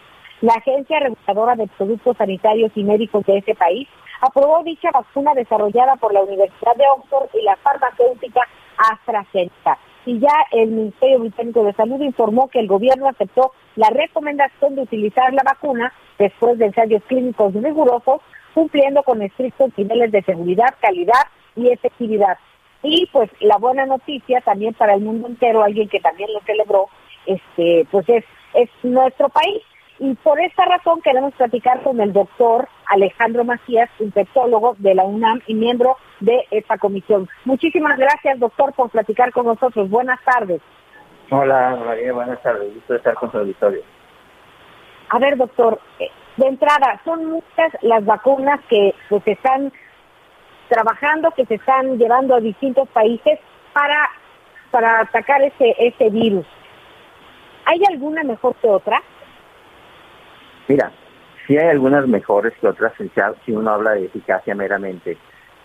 La Agencia Reguladora de Productos Sanitarios y Médicos de ese país aprobó dicha vacuna desarrollada por la Universidad de Oxford y la farmacéutica AstraZeneca. Y ya el Ministerio Británico de Salud informó que el gobierno aceptó la recomendación de utilizar la vacuna después de ensayos clínicos rigurosos, cumpliendo con estrictos niveles de seguridad, calidad y efectividad. Y pues la buena noticia también para el mundo entero, alguien que también lo celebró, este, pues es, es nuestro país. Y por esta razón queremos platicar con el doctor Alejandro Macías, infectólogo de la UNAM y miembro de esta comisión. Muchísimas gracias, doctor, por platicar con nosotros. Buenas tardes. Hola, María, buenas tardes. Gusto estar con su auditorio. A ver, doctor, eh, de entrada, son muchas las vacunas que pues están trabajando, que se están llevando a distintos países para, para atacar ese, ese virus. ¿Hay alguna mejor que otra? Mira, sí hay algunas mejores que otras si uno habla de eficacia meramente,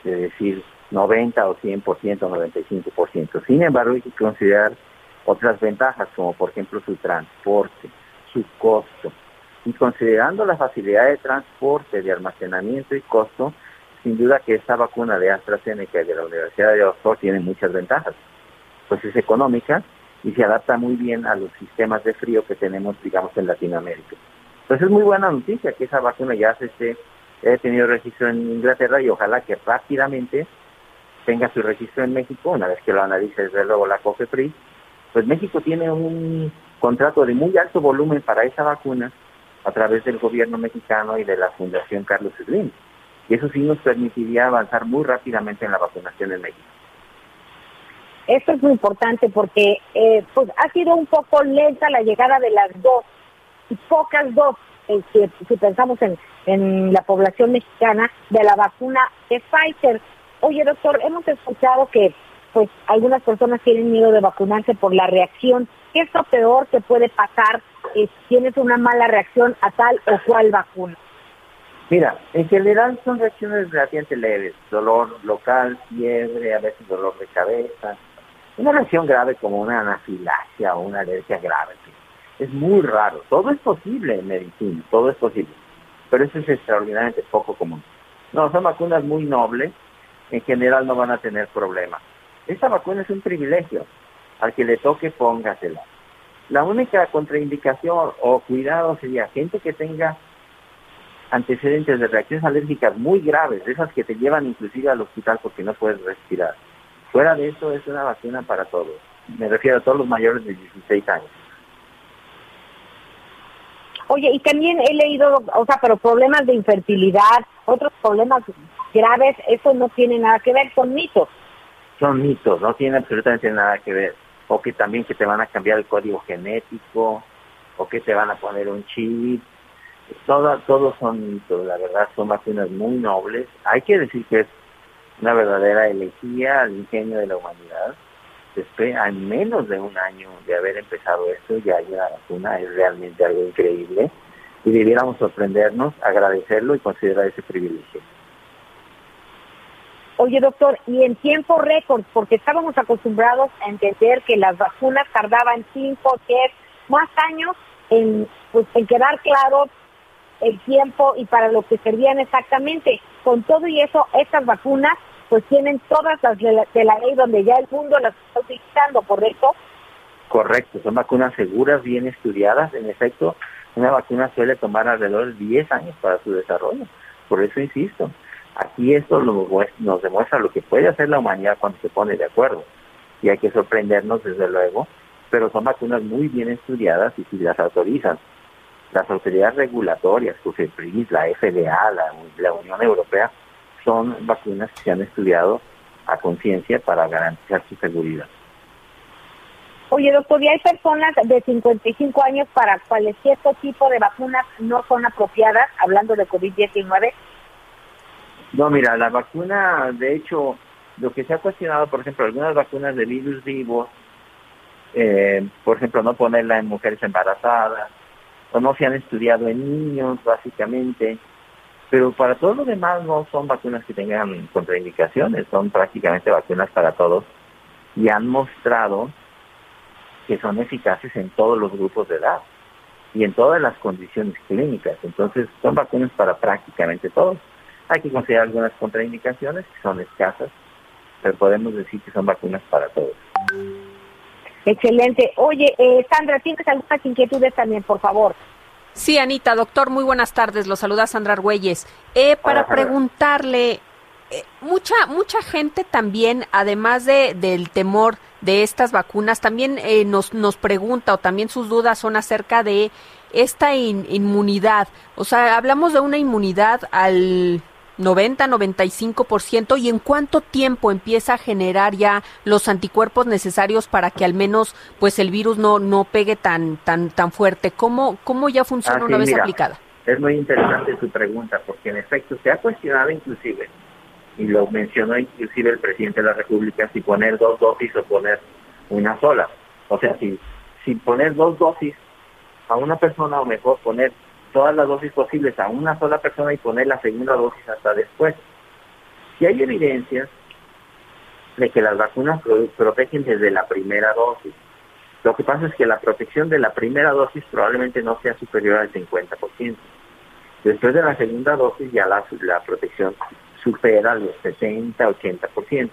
de decir 90 o 100%, 95%. Sin embargo, hay que considerar otras ventajas, como por ejemplo su transporte, su costo. Y considerando la facilidad de transporte, de almacenamiento y costo, sin duda que esta vacuna de AstraZeneca y de la Universidad de Oxford tiene muchas ventajas. Pues es económica y se adapta muy bien a los sistemas de frío que tenemos, digamos, en Latinoamérica. Entonces es muy buena noticia que esa vacuna ya se esté, haya tenido registro en Inglaterra y ojalá que rápidamente tenga su registro en México, una vez que lo analice desde luego la COFEPRIS. Pues México tiene un contrato de muy alto volumen para esa vacuna a través del gobierno mexicano y de la Fundación Carlos Slim. Y eso sí nos permitiría avanzar muy rápidamente en la vacunación en México. Esto es muy importante porque eh, pues ha sido un poco lenta la llegada de las dos, y pocas dos, eh, si, si pensamos en, en la población mexicana, de la vacuna de Pfizer. Oye, doctor, hemos escuchado que pues algunas personas tienen miedo de vacunarse por la reacción. ¿Qué es lo peor que puede pasar eh, tienes una mala reacción a tal o cual vacuna? Mira, en general son reacciones relativamente leves, dolor local, fiebre, a veces dolor de cabeza. Una reacción grave como una anafilaxia o una alergia grave. Es muy raro. Todo es posible en medicina, todo es posible. Pero eso es extraordinariamente poco común. No, son vacunas muy nobles, en general no van a tener problemas. Esta vacuna es un privilegio. Al que le toque, póngasela. La única contraindicación o cuidado sería gente que tenga antecedentes de reacciones alérgicas muy graves, de esas que te llevan inclusive al hospital porque no puedes respirar. Fuera de eso es una vacuna para todos. Me refiero a todos los mayores de 16 años. Oye, y también he leído, o sea, pero problemas de infertilidad, otros problemas graves, eso no tiene nada que ver con mitos. Son mitos, no tienen absolutamente nada que ver. O que también que te van a cambiar el código genético, o que te van a poner un chip. Todo, todos son la verdad, son vacunas muy nobles. Hay que decir que es una verdadera elegía al ingenio de la humanidad. Después, en menos de un año de haber empezado esto, ya hay una vacuna, es realmente algo increíble. Y debiéramos sorprendernos, agradecerlo y considerar ese privilegio. Oye, doctor, y en tiempo récord, porque estábamos acostumbrados a entender que las vacunas tardaban 5, 10, más años en, pues, en quedar claro el tiempo y para lo que servían exactamente. Con todo y eso, estas vacunas pues tienen todas las de la, de la ley donde ya el mundo las está utilizando, ¿correcto? Correcto, son vacunas seguras, bien estudiadas. En efecto, una vacuna suele tomar alrededor de 10 años para su desarrollo. Por eso insisto, aquí esto nos demuestra lo que puede hacer la humanidad cuando se pone de acuerdo. Y hay que sorprendernos, desde luego, pero son vacunas muy bien estudiadas y si las autorizan las autoridades regulatorias, COFEPRIS, la FDA, la, la Unión Europea, son vacunas que se han estudiado a conciencia para garantizar su seguridad. Oye, doctor, y hay personas de 55 años para cuales cierto tipo de vacunas no son apropiadas, hablando de COVID-19. No, mira, la vacuna, de hecho, lo que se ha cuestionado, por ejemplo, algunas vacunas de virus vivos, eh, por ejemplo, no ponerla en mujeres embarazadas, o no se han estudiado en niños, básicamente, pero para todo lo demás no son vacunas que tengan contraindicaciones, son prácticamente vacunas para todos y han mostrado que son eficaces en todos los grupos de edad y en todas las condiciones clínicas. Entonces son vacunas para prácticamente todos. Hay que considerar algunas contraindicaciones que son escasas, pero podemos decir que son vacunas para todos. Excelente. Oye, eh, Sandra, ¿tienes algunas inquietudes también, por favor? Sí, Anita, doctor, muy buenas tardes. Lo saluda Sandra Argüelles. Eh, para preguntarle, eh, mucha mucha gente también, además de, del temor de estas vacunas, también eh, nos, nos pregunta o también sus dudas son acerca de esta in- inmunidad. O sea, hablamos de una inmunidad al 90, 95% y en cuánto tiempo empieza a generar ya los anticuerpos necesarios para que al menos pues el virus no no pegue tan tan tan fuerte. ¿Cómo cómo ya funciona Ah, una vez mira, aplicada? Es muy interesante tu pregunta, porque en efecto se ha cuestionado inclusive, y lo mencionó inclusive el presidente de la República, si poner dos dosis o poner una sola. O sea, si, si poner dos dosis a una persona o mejor poner todas las dosis posibles a una sola persona y poner la segunda dosis hasta después. Si hay evidencias de que las vacunas pro- protegen desde la primera dosis. Lo que pasa es que la protección de la primera dosis probablemente no sea superior al 50%. Después de la segunda dosis ya la, la protección supera los 70-80%.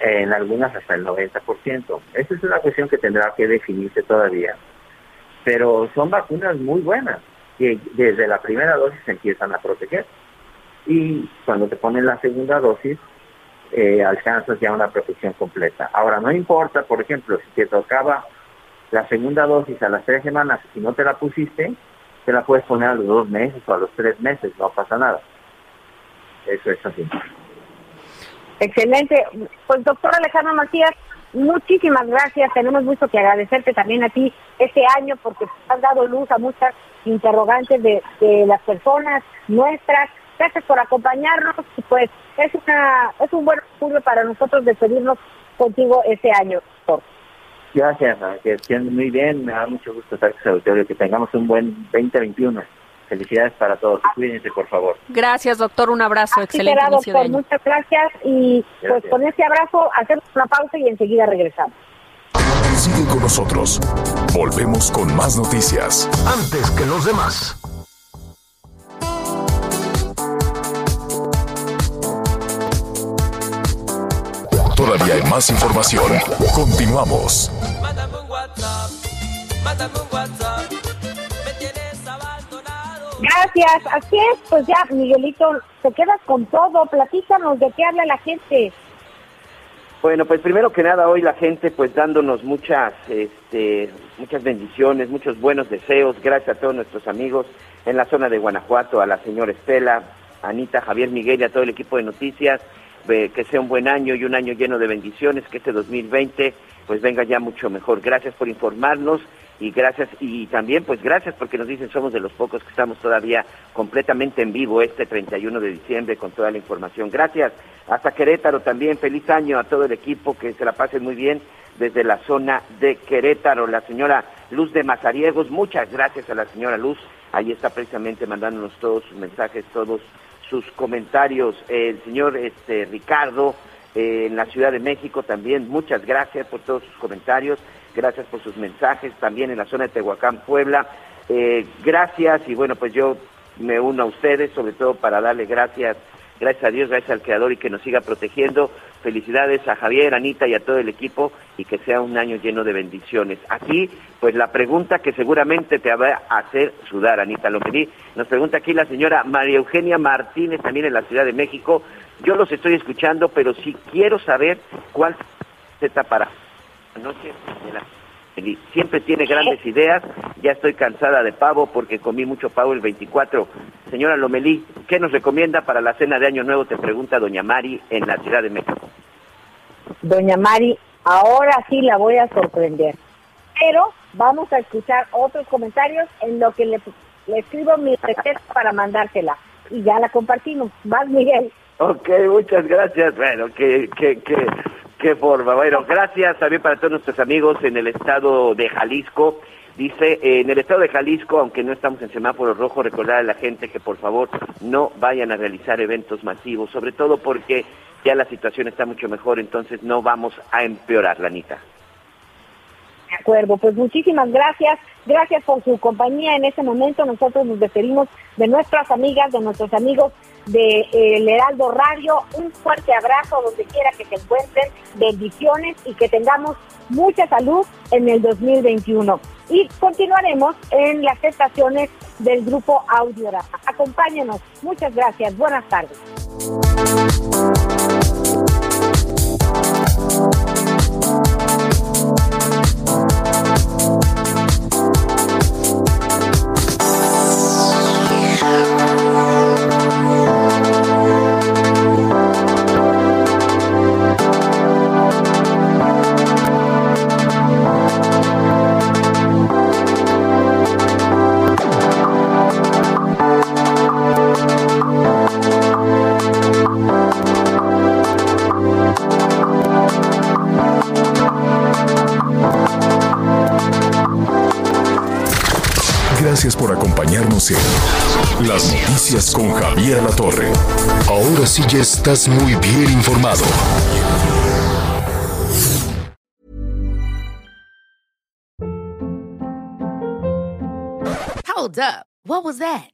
En algunas hasta el 90%. Esa es una cuestión que tendrá que definirse todavía. Pero son vacunas muy buenas que desde la primera dosis se empiezan a proteger. Y cuando te ponen la segunda dosis, eh, alcanzas ya una protección completa. Ahora, no importa, por ejemplo, si te tocaba la segunda dosis a las tres semanas y no te la pusiste, te la puedes poner a los dos meses o a los tres meses, no pasa nada. Eso es así. Excelente. Pues doctor Alejandro Macías, muchísimas gracias. Tenemos mucho que agradecerte también a ti este año porque has dado luz a muchas interrogantes de, las personas nuestras. Gracias por acompañarnos y pues es una es un buen orgullo para nosotros despedirnos contigo este año. Gracias, que estén muy bien, me da mucho gusto estar con auditorio, que tengamos un buen 2021. Felicidades para todos cuídense, por favor. Gracias, doctor. Un abrazo. Así Excelente será, de doctor. año. Muchas gracias y pues con este abrazo hacemos una pausa y enseguida regresamos. Sigue con nosotros. Volvemos con más noticias. Antes que los demás. Todavía hay más información. Continuamos. Gracias, así es, pues ya, Miguelito, te quedas con todo, platícanos de qué habla la gente. Bueno, pues primero que nada hoy la gente pues dándonos muchas este muchas bendiciones, muchos buenos deseos, gracias a todos nuestros amigos en la zona de Guanajuato, a la señora Estela, Anita, Javier Miguel y a todo el equipo de noticias, eh, que sea un buen año y un año lleno de bendiciones, que este 2020 pues venga ya mucho mejor. Gracias por informarnos y gracias y también pues gracias porque nos dicen somos de los pocos que estamos todavía completamente en vivo este 31 de diciembre con toda la información. Gracias. Hasta Querétaro también, feliz año a todo el equipo, que se la pasen muy bien desde la zona de Querétaro. La señora Luz de Mazariegos, muchas gracias a la señora Luz, ahí está precisamente mandándonos todos sus mensajes, todos sus comentarios. El señor este Ricardo eh, en la Ciudad de México también, muchas gracias por todos sus comentarios, gracias por sus mensajes, también en la zona de Tehuacán, Puebla. Eh, gracias y bueno, pues yo me uno a ustedes, sobre todo para darle gracias Gracias a Dios, gracias al Creador y que nos siga protegiendo. Felicidades a Javier, Anita y a todo el equipo y que sea un año lleno de bendiciones. Aquí, pues la pregunta que seguramente te va a hacer sudar, Anita Lomelí, nos pregunta aquí la señora María Eugenia Martínez, también en la Ciudad de México. Yo los estoy escuchando, pero sí quiero saber cuál se para noche de la siempre tiene grandes ideas. Ya estoy cansada de pavo porque comí mucho pavo el 24. Señora Lomelí, ¿qué nos recomienda para la cena de Año Nuevo? Te pregunta doña Mari en la Ciudad de México. Doña Mari, ahora sí la voy a sorprender. Pero vamos a escuchar otros comentarios en lo que le, le escribo mi receta para mandársela. Y ya la compartimos. Vas, Miguel. Ok, muchas gracias. Bueno, qué, qué, qué, qué forma. Bueno, gracias también para todos nuestros amigos en el estado de Jalisco. Dice, eh, en el estado de Jalisco, aunque no estamos en semáforo rojo, recordar a la gente que por favor no vayan a realizar eventos masivos, sobre todo porque ya la situación está mucho mejor, entonces no vamos a empeorar, Lanita. De acuerdo, pues muchísimas gracias. Gracias por su compañía en este momento. Nosotros nos despedimos de nuestras amigas, de nuestros amigos de El Heraldo Radio. Un fuerte abrazo donde quiera que se encuentren. Bendiciones y que tengamos mucha salud en el 2021. Y continuaremos en las estaciones del grupo Audiorama. Acompáñenos. Muchas gracias. Buenas tardes. Las Noticias con Javier La Torre. Ahora sí ya estás muy bien informado. Hold up. What was that?